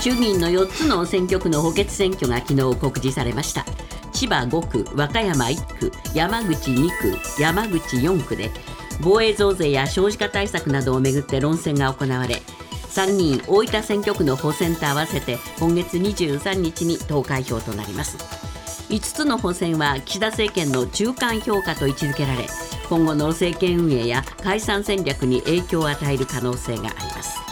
衆議院の4つの選挙区の補欠選挙が昨日告示されました。千葉5区和歌山1区山口2区山口4区で防衛増税や少子化対策などをめぐって論戦が行われ参議院大分選挙区の補選と合わせて今月23日に投開票となります。5つの補選は岸田政権の中間評価と位置づけられ今後の政権運営や解散戦略に影響を与える可能性があります。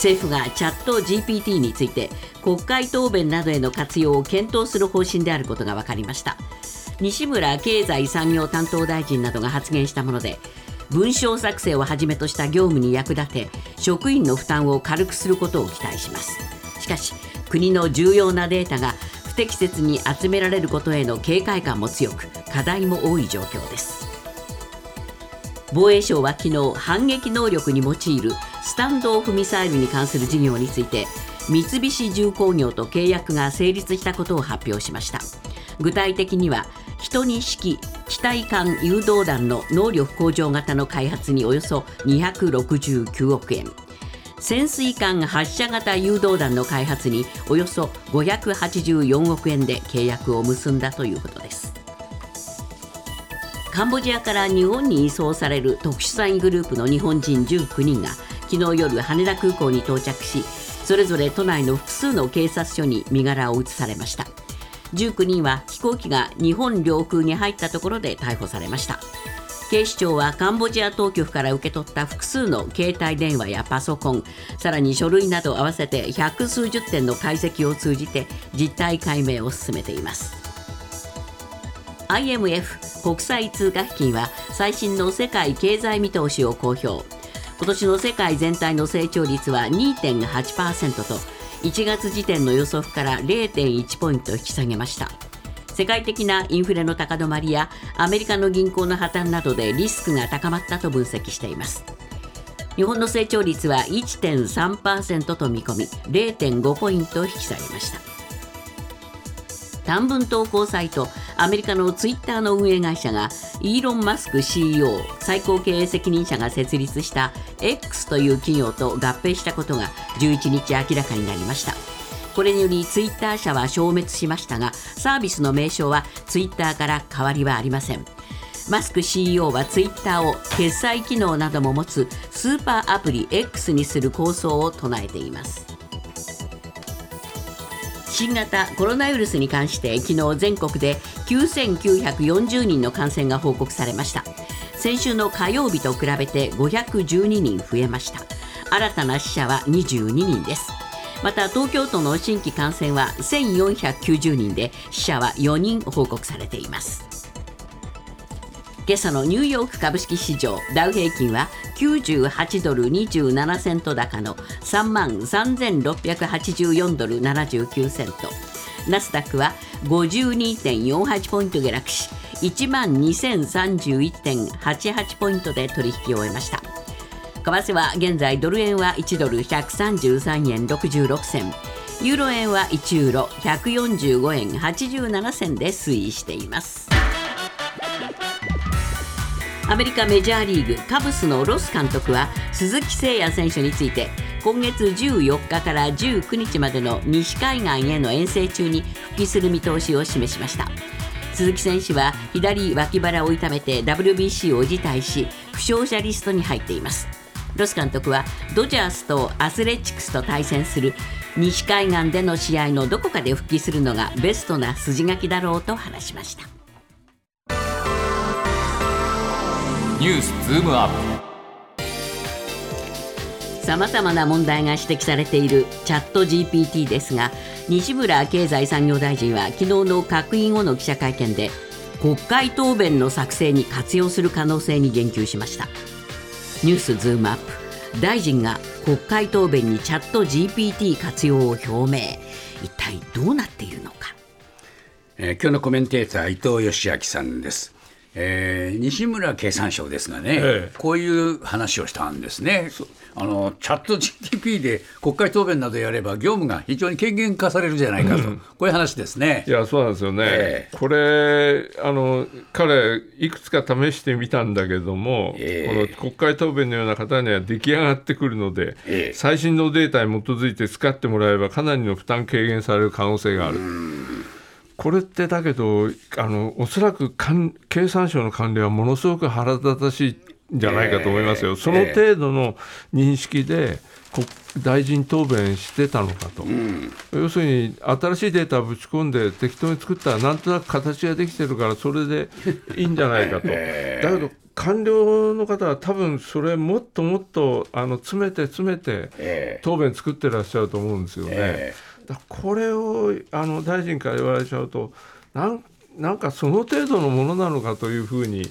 政府がチャット GPT について国会答弁などへの活用を検討する方針であることが分かりました。西村経済産業担当大臣などが発言したもので文章作成をはじめとした業務に役立て職員の負担を軽くすることを期待します。しかし国の重要なデータが不適切に集められることへの警戒感も強く課題も多い状況です。防衛省は昨日反撃能力に用いるスタンドオフミサイルに関する事業について三菱重工業と契約が成立したことを発表しました。具体的には12式機体間誘導弾の能力向上型の開発におよそ269億円。潜水艦発射型誘導弾の開発におよそ584億円で契約を結んだということです。カンボジアから日本に移送される特殊詐欺グループの日本人19人が昨日夜羽田空港に到着しそれぞれ都内の複数の警察署に身柄を移されました。19人は飛行機が日本領空に入ったところで逮捕されました。警視庁はカンボジア当局から受け取った複数の携帯電話やパソコンさらに書類など合わせて百数十点の解析を通じて実態解明を進めています。IMF 国際通貨基金は最新の世界経済見通しを公表。今年の世界全体の成長率は2.8%と1月時点の予測から0.1ポイント引き下げました。世界的なインフレの高止まりやアメリカの銀行の破綻などでリスクが高まったと分析しています。日本の成長率は1.3%と見込み0.5ポイント引き下げました。短文投稿サイトアメリカのツイッターの運営会社がイーロン・マスク CEO 最高経営責任者が設立した X という企業と合併したことが11日明らかになりました。これによりツイッター社は消滅しましたがサービスの名称はツイッターから変わりはありません。マスク CEO はツイッターを決済機能なども持つスーパーアプリ X にする構想を唱えています。新型コロナウイルスに関して昨日全国で9940人の感染が報告されました。先週の火曜日と比べて512人増えました。新たな死者は22人です。また東京都の新規感染は1490人で死者は4人報告されています。今朝のニューヨーク株式市場ダウ平均は98ドル27セント高の3万3684ドル79セント。ナスダックは52.48ポイント下落し1万2031.88ポイントで取引を終えました。為替は現在ドル円は1ドル133円66銭。ユーロ円は1ユーロ145円87銭で推移しています。アメリカメジャーリーグカブスのロス監督は鈴木誠也選手について今月14日から19日までの西海岸への遠征中に復帰する見通しを示しました。鈴木選手は左脇腹を痛めて WBC を辞退し負傷者リストに入っています。ロス監督はドジャースとアスレチックスと対戦する西海岸での試合のどこかで復帰するのがベストな筋書きだろうと話しました。ニュースズームアップ。さまざまな問題が指摘されているチャット GPT ですが西村経済産業大臣は昨日の閣議後の記者会見で国会答弁の作成に活用する可能性に言及しました。ニュースズームアップ。大臣が国会答弁にチャット GPT 活用を表明。一体どうなっているのか、えー、今日のコメンテーター伊藤義明さんですえー西村経産省ですがね、ええ。こういう話をしたんですね。あのチャット GTP で国会答弁などやれば業務が非常に軽減化されるじゃないかと、こういう話ですね。い。やそうなんですよね、ええ。これあの、彼、いくつか試してみたんだけども、ええ。この国会答弁のような方には出来上がってくるので、ええ。最新のデータに基づいて使ってもらえば、かなりの負担軽減される可能性がある。これってだけど、あのおそらく官経産省の官僚はものすごく腹立たしいんじゃないかと思いますよ、ええその程度の認識で、国大臣答弁してたのかと、要するに新しいデータをぶち込んで適当に作ったらなんとなく形ができてるからそれでいいんじゃないかと。だけど官僚の方は多分それもっともっとあの詰めて詰めてええ。答弁作ってらっしゃると思うんですよね。えだからこれをあの大臣から言われちゃうとなんなんかその程度のものなのかというふうに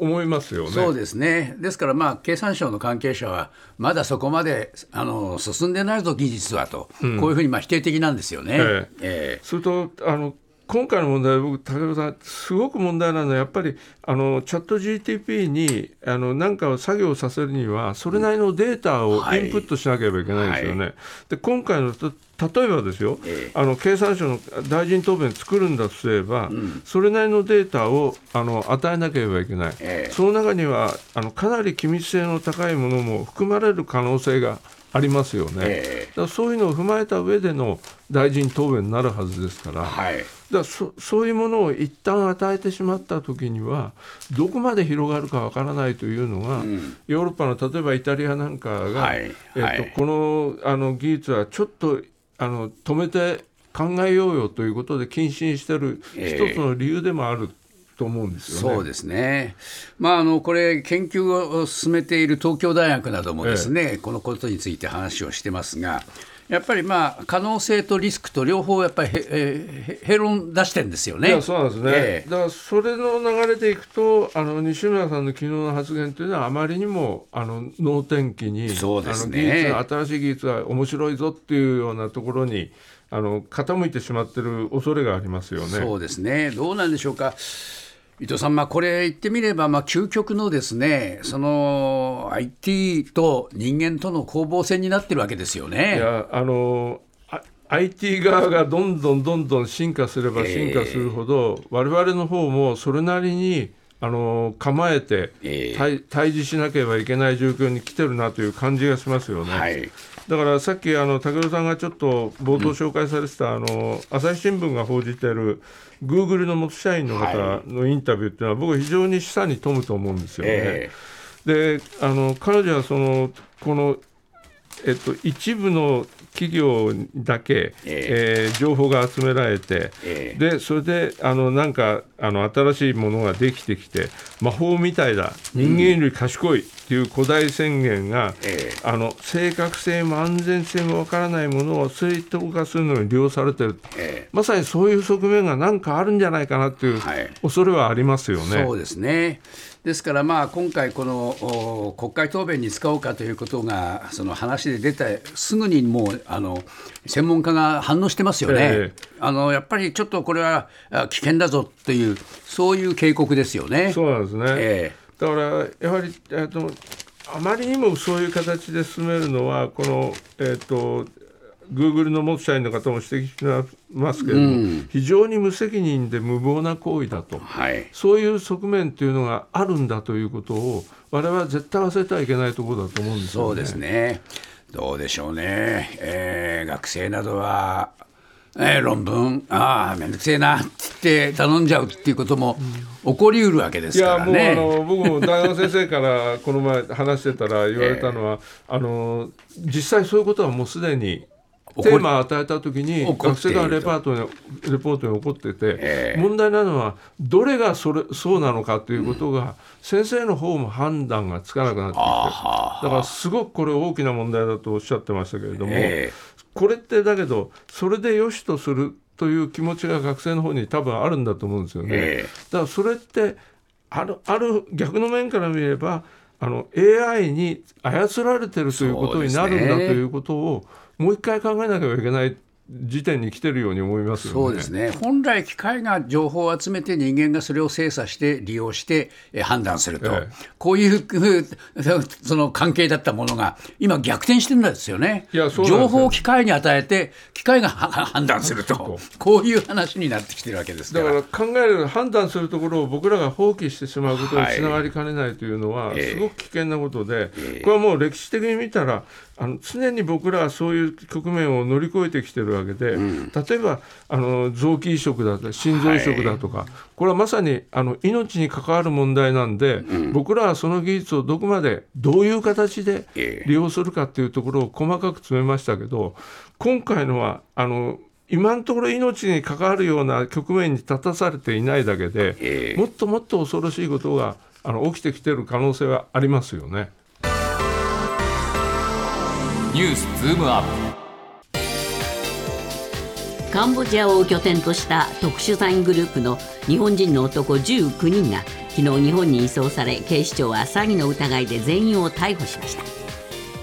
思いますよね。そうですね、ですから、まあ、経産省の関係者は、まだそこまであの進んでないぞ、技術はと、こういうふうにまあ否定的なんですよね。ええ。それとあの今回の問題、僕、武田さん、すごく問題なのは、やっぱりあのチャット GTP にあの何かを作業させるには、それなりのデータをはい。インプットしなければいけないですよね。はで今回のと例えばですよ、ええ。あの経産省の大臣答弁作るんだとすれば、それなりのデータをあの与えなければいけない、ええ。その中にはあのかなり機密性の高いものも含まれる可能性がありますよね。えだからそういうのを踏まえた上での大臣答弁になるはずですから、はい。だからそそういうものを一旦与えてしまったときには、どこまで広がるかわからないというのが、ヨーロッパの例えばイタリアなんかが、はい。えっとはい。このあの技術はちょっとあの止めて考えようよということで謹慎してるええ一つの理由でもあると思うんですよね。そうですね、まあ、あのこれ、研究を進めている東京大学などもですね、このことについて話をしてますが、やっぱりまあ可能性とリスクと両方やっぱりへ、えーへ平論出してるんですよね。いやそうなんですね、ええだからそれの流れでいくと、あの西村さんの昨日の発言というのは、あまりにもあの能天気に、そうですね新しい技術は面白いぞっていうようなところにあの傾いてしまってる恐れがありますよね。そうですね、どうなんでしょうか。伊藤さん、まあ、これ言ってみれば、まあ、究極のですね、その IT と人間との攻防戦になってるわけですよいね。やあのあ IT 側がどんどんどんどん進化すれば進化するほど、我々の方もそれなりにあの構えて対峙しなければいけない状況に来てるなという感じがしますよね。はいだからさっきあの武尊さんがちょっと冒頭紹介されてた、あの朝日新聞が報じているグーグルの元社員の方のインタビューっていうのは、僕は非常に示唆に富むと思うんですよね。えであの彼女はそのこの、えっと、一部の企業だけ、えー情報が集められて、ええ。でそれであのなんかあの新しいものができてきて魔法みたいだ。人間より賢いいう古代宣言が、えあの正確性も安全性もわからないものを正当化するのに利用されてる、えまさにそういう側面が何かあるんじゃないかなっていうはい恐れはありますよね。そうですね。ですから、まあ、今回、このお国会答弁に使おうかということが、その話で出て、すぐにもうあの専門家が反応してますよね、ええあの。やっぱりちょっとこれはあ危険だぞという、そういう警告ですよね。そうなんですね。えだからやはり、えー、とあまりにもそういう形で進めるのはこの、えー、と Google の元社員の方も指摘しますけれども、非常に無責任で無謀な行為だとはいそういう側面というのがあるんだということを我々は絶対忘れてはいけないところだと思うんですよね。そうですね。どうでしょうね。えー学生などは、えー論文、ああ、めんどくせえなって言って頼んじゃうっていうことも起こりうるわけでいすかやもうあらね。の僕も大学先生から この前話してたら言われたのは、あの実際そういうことはもうすでにテーマを与えたときに学生がレパートにレポートに起こってて、ええ。問題なのはどれがそれそうなのかということが、先生の方も判断がつかなくなってきてだからすごくこれ大きな問題だとおっしゃってましたけれども、えこれってだけどそれでよしとするという気持ちが学生の方に多分あるんだと思うんですよね。ええだからそれってあるある逆の面から見ればあの AI に操られてるということになるんだということをもう一回考えなければいけない時点に来てるように思いますよね。そうですね。本来、機械が情報を集めて、人間がそれを精査して、利用してえー判断すると、ええ。こういうその関係だったものが、今、逆転してるんですよね。いやそう情報を機械に与えて、機械が判断すると、こういう話になってきてるわけですか。だからら考える判断するところを僕らが放棄してしまうことにつながりかねないというのはええすごく危険なことで、これはもう歴史的に見たらあの常に僕らはそういう局面を乗り越えてきてるわけで、例えばあの臓器移植だとか心臓移植だとか、これはまさにあの命に関わる問題なんで、僕らはその技術をどこまでどういう形でええ。利用するかっていうところを細かく詰めましたけど今回のはあの今のところ命に関わるような局面に立たされていないだけで、ええ。もっともっと恐ろしいことがあの起きてきてる可能性はありますよね。ニュースズームアップ。カンボジアを拠点とした特殊詐欺グループの日本人の男19人が昨日日本に移送され警視庁は詐欺の疑いで全員を逮捕しました。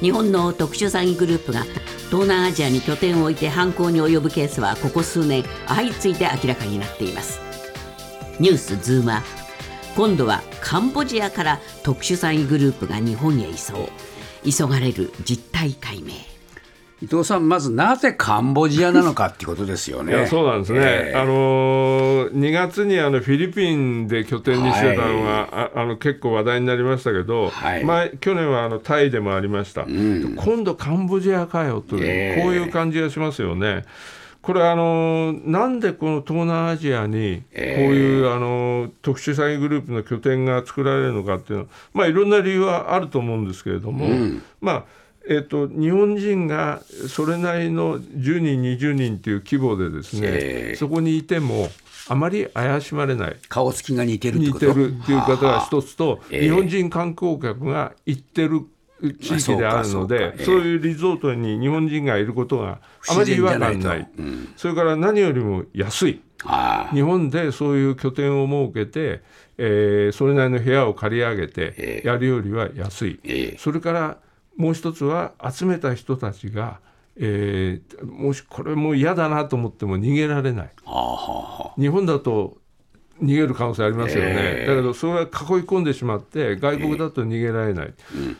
日本の特殊詐欺グループが東南アジアに拠点を置いて犯行に及ぶケースはここ数年相次いで明らかになっています。ニュースズームアップ。今度はカンボジアから特殊詐欺グループが日本へ移送。急がれる実態解明。伊藤さん、まずなぜカンボジアなのかっていうことですよね。いやそうなんですね、ええ。あのー2月にあのフィリピンで拠点にしてたのが、ああの結構話題になりましたけど、はい。前去年はあのタイでもありました、今度カンボジアかよという、ええ。こういう感じがしますよね。これあのーなんでこの東南アジアにこういう、あのー特殊詐欺グループの拠点が作られるのかっていうのは、まあ、いろんな理由はあると思うんですけれども、まあえっと日本人がそれなりの10人、20人という規模でですね、ええ。そこにいてもあまり怪しまれない。顔つきが似てるって似こと？てるっていう方が一つと、ええ。日本人観光客が行ってる地域であるので、まあそういうリゾートに日本人がいることがあまり違和感ないうん。それから何よりも安い。日本でそういう拠点を設けて、えーそれなりの部屋を借り上げえてえやるよりは安い、ええ。それからもう一つは集めた人たちが、えーもしこれもう嫌だなと思っても逃げられない。はあはあはあ日本だと逃げる可能性ありますよね、ええ。だけどそれは囲い込んでしまって外国だと逃げられない、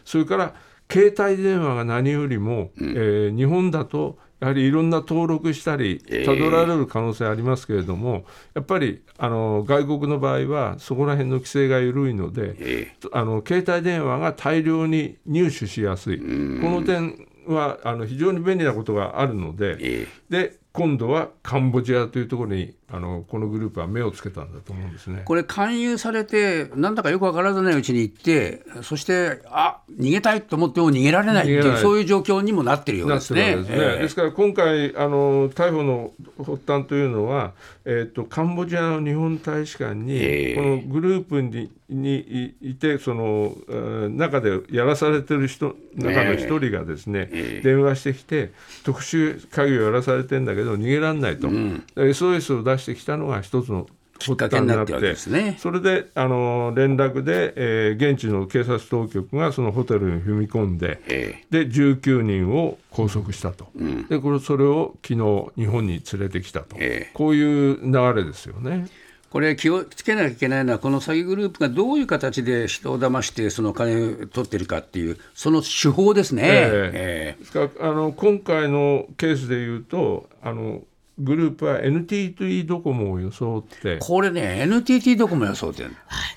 それから携帯電話が何よりも、えー日本だとやはりいろんな登録したりええ。たどられる可能性ありますけれども、やっぱりあの外国の場合はそこら辺の規制が緩いので、えあの携帯電話が大量に入手しやすい、この点はあの非常に便利なことがあるので、え。で今度はカンボジアというところにあのこのグループは目をつけたんだと思うんですね。これ勧誘されてなんだかよくわからないうちに行ってそしてあ逃げたいと思っても逃げられないっていうそういう状況にもなってるようですね。けですね。ええですから今回あの逮捕の発端というのは、えっとカンボジアの日本大使館に、ええこのグループににいいてその、えー中でやらされてる人中の一人がですね、ええ電話してきて特殊詐欺をやらされてんだけど逃げられないと、SOS を出してきたのが一つのきっかけになってるわけですね。それであの連絡で、えー現地の警察当局がそのホテルに踏み込んで、えで19人を拘束したと、でこれそれを昨日日本に連れてきたと、ええ。こういう流れですよね。これ気をつけなきゃいけないのはこの詐欺グループがどういう形で人を騙してその金を取ってるかっていうその手法ですね。ええ。ですからあの今回のケースでいうとあのグループは NTT ドコモを装って。これね NTT ドコモ予想ってあ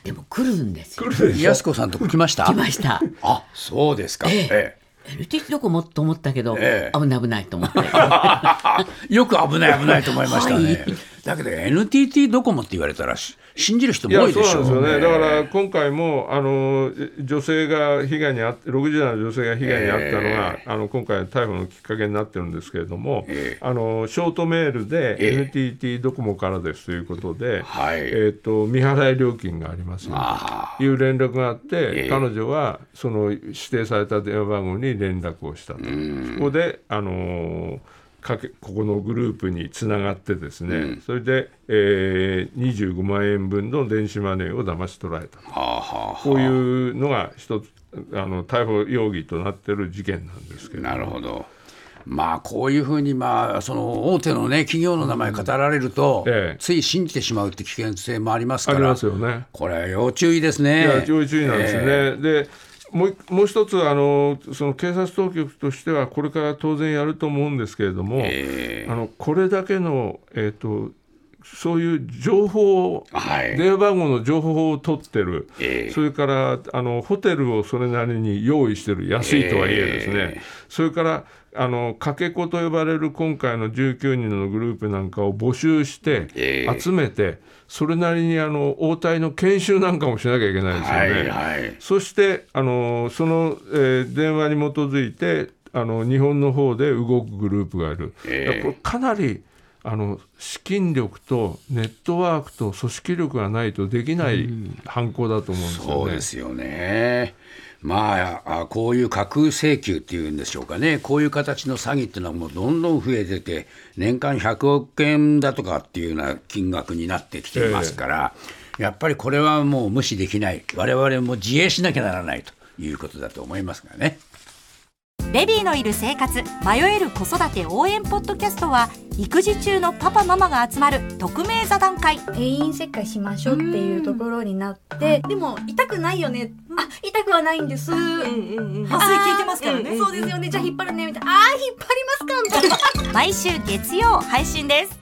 でも来るんですよ。安子さんとこ来ました？来ました。あそうですか、え。ええ NTT どこもと思ったけど、ええ。危ない危ないと思って。え よく危ない危ないと思いましたね、はい。だけど NTT ドコモって言われたらし信じる人も多いでしょそうなんですよね、ええだから今回もあの女性が被害に遭って60代の女性が被害に遭ったのが、あの今回の逮捕のきっかけになってるんですけれども、えあのショートメールでええ。NTT ドコモからですということで、はい。えー、と未払い料金がありますという連絡があって、ええ。彼女はその指定された電話番号に連絡をしたと、そこで、あのーかけここのグループにつながってですね、それで、えー、25万円分の電子マネーを騙し取られたはあはあこういうのが一つあの逮捕容疑となっている事件なんですけれどもなるほど。まあこういうふうにまあその大手のね企業の名前語られると、ええつい信じてしまうって危険性もありますからありますよね。これは要注意ですね。要注意なんですね。えでもう一もう一つあのその警察当局としてはこれから当然やると思うんですけれども、えあのこれだけの、えー、とそういう情報を、はい。電話番号の情報を取ってる、ええ。それからあのホテルをそれなりに用意してる安いとはいえですね、ええ。それからあのかけ子と呼ばれる今回の19人のグループなんかを募集して、ええ集めてそれなりにあの応対の研修なんかもしなきゃいけないですよね。はいはいそしてあのその、えー電話に基づいてあの日本の方で動くグループがいる、ええだからこれかなりあの資金力とネットワークと組織力がないとできない犯行だと思うんですよね。そうですよね。まあ、あこういう架空請求っていうんでしょうかね、こういう形の詐欺っていうのはもうどんどん増えてて、年間100億円だとかっていうような金額になってきていますから、やっぱりこれはもう無視できない、我々も自衛しなきゃならないということだと思いますがね。ベビーのいる生活迷える子育て応援ポッドキャストは育児中のパパママが集まる匿名座談会。定員切開しましょうっていうところになって、でも痛くないよね、あ痛くはないんです。うんうんうん、麻酔効いてますからねそうですよねじゃあ引っ張るねみたいなあー引っ張りますかみたいな毎週月曜配信です